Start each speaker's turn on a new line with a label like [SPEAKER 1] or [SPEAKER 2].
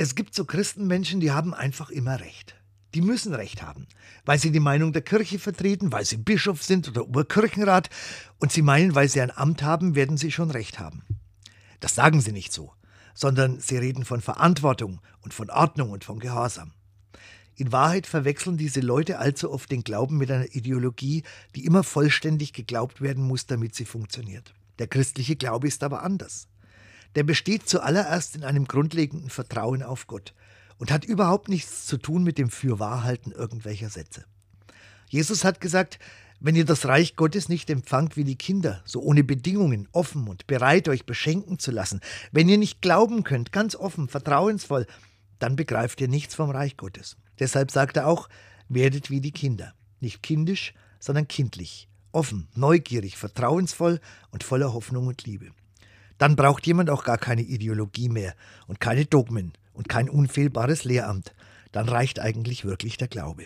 [SPEAKER 1] Es gibt so Christenmenschen, die haben einfach immer recht. Die müssen Recht haben, weil sie die Meinung der Kirche vertreten, weil sie Bischof sind oder Oberkirchenrat und sie meinen, weil sie ein Amt haben, werden sie schon Recht haben. Das sagen sie nicht so, sondern sie reden von Verantwortung und von Ordnung und von Gehorsam. In Wahrheit verwechseln diese Leute allzu oft den Glauben mit einer Ideologie, die immer vollständig geglaubt werden muss, damit sie funktioniert. Der christliche Glaube ist aber anders. Der besteht zuallererst in einem grundlegenden Vertrauen auf Gott und hat überhaupt nichts zu tun mit dem Fürwahrhalten irgendwelcher Sätze. Jesus hat gesagt, wenn ihr das Reich Gottes nicht empfangt wie die Kinder, so ohne Bedingungen, offen und bereit, euch beschenken zu lassen, wenn ihr nicht glauben könnt, ganz offen, vertrauensvoll, dann begreift ihr nichts vom Reich Gottes. Deshalb sagt er auch, werdet wie die Kinder. Nicht kindisch, sondern kindlich, offen, neugierig, vertrauensvoll und voller Hoffnung und Liebe. Dann braucht jemand auch gar keine Ideologie mehr und keine Dogmen und kein unfehlbares Lehramt. Dann reicht eigentlich wirklich der Glaube.